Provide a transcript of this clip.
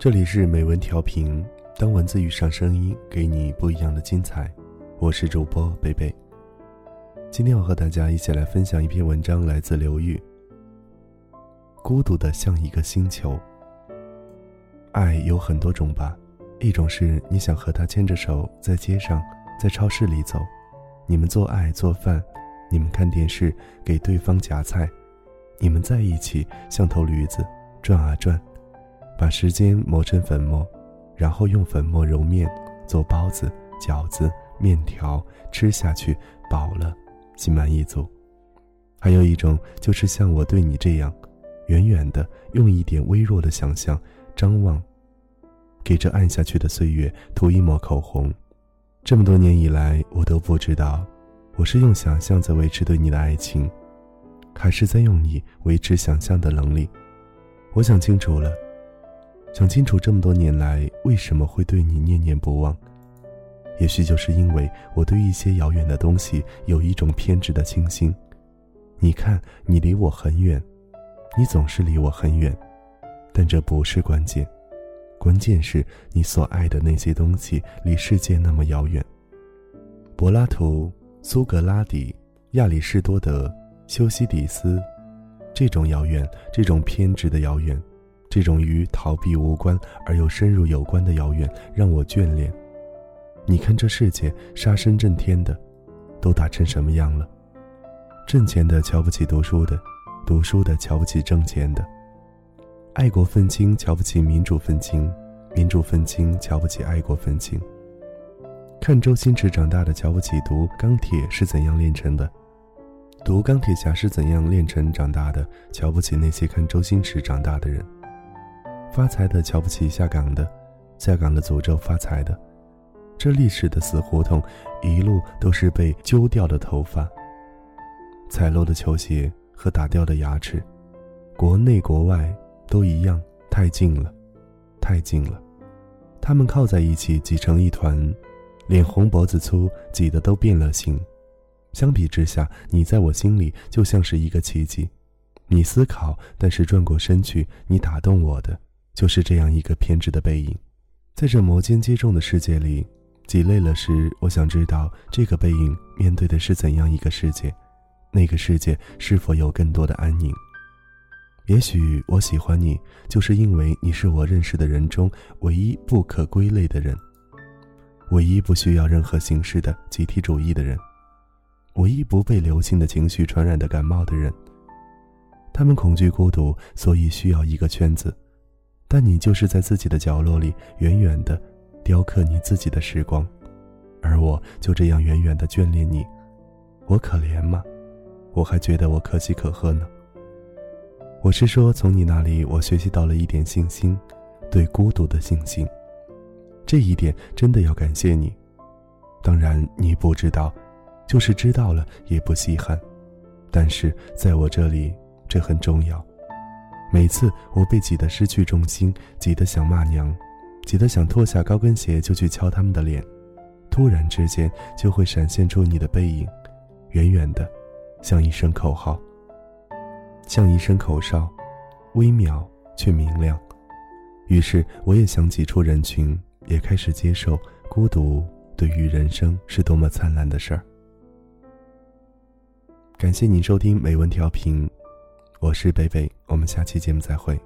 这里是美文调频，当文字遇上声音，给你不一样的精彩。我是主播贝贝。今天我和大家一起来分享一篇文章，来自刘玉。孤独的像一个星球。爱有很多种吧，一种是你想和他牵着手在街上，在超市里走，你们做爱做饭，你们看电视给对方夹菜，你们在一起像头驴子转啊转。把时间磨成粉末，然后用粉末揉面，做包子、饺子、面条，吃下去饱了，心满意足。还有一种就是像我对你这样，远远的用一点微弱的想象张望，给这暗下去的岁月涂一抹口红。这么多年以来，我都不知道，我是用想象在维持对你的爱情，还是在用你维持想象的能力。我想清楚了。想清楚这么多年来为什么会对你念念不忘，也许就是因为我对一些遥远的东西有一种偏执的倾心。你看，你离我很远，你总是离我很远，但这不是关键，关键是你所爱的那些东西离世界那么遥远。柏拉图、苏格拉底、亚里士多德、修昔底斯，这种遥远，这种偏执的遥远。这种与逃避无关而又深入有关的遥远，让我眷恋。你看这世界杀声震天的，都打成什么样了？挣钱的瞧不起读书的，读书的瞧不起挣钱的，爱国愤青瞧不起民主愤青，民主愤青瞧不起爱国愤青。看周星驰长大的瞧不起读钢铁是怎样炼成的，读钢铁侠是怎样炼成长大的，瞧不起那些看周星驰长大的人。发财的瞧不起下岗的，下岗的诅咒发财的。这历史的死胡同，一路都是被揪掉的头发、踩漏的球鞋和打掉的牙齿。国内国外都一样，太近了，太近了。他们靠在一起挤成一团，脸红脖子粗，挤得都变了形。相比之下，你在我心里就像是一个奇迹。你思考，但是转过身去，你打动我的。就是这样一个偏执的背影，在这摩肩接踵的世界里，挤累了时，我想知道这个背影面对的是怎样一个世界，那个世界是否有更多的安宁？也许我喜欢你，就是因为你是我认识的人中唯一不可归类的人，唯一不需要任何形式的集体主义的人，唯一不被流行的情绪传染的感冒的人。他们恐惧孤独，所以需要一个圈子。但你就是在自己的角落里，远远的雕刻你自己的时光，而我就这样远远的眷恋你。我可怜吗？我还觉得我可喜可贺呢。我是说，从你那里我学习到了一点信心，对孤独的信心。这一点真的要感谢你。当然你不知道，就是知道了也不稀罕。但是在我这里，这很重要。每次我被挤得失去重心，挤得想骂娘，挤得想脱下高跟鞋就去敲他们的脸，突然之间就会闪现出你的背影，远远的，像一声口号，像一声口哨，微渺却明亮。于是我也想挤出人群，也开始接受孤独对于人生是多么灿烂的事儿。感谢您收听美文调频。我是北北，我们下期节目再会。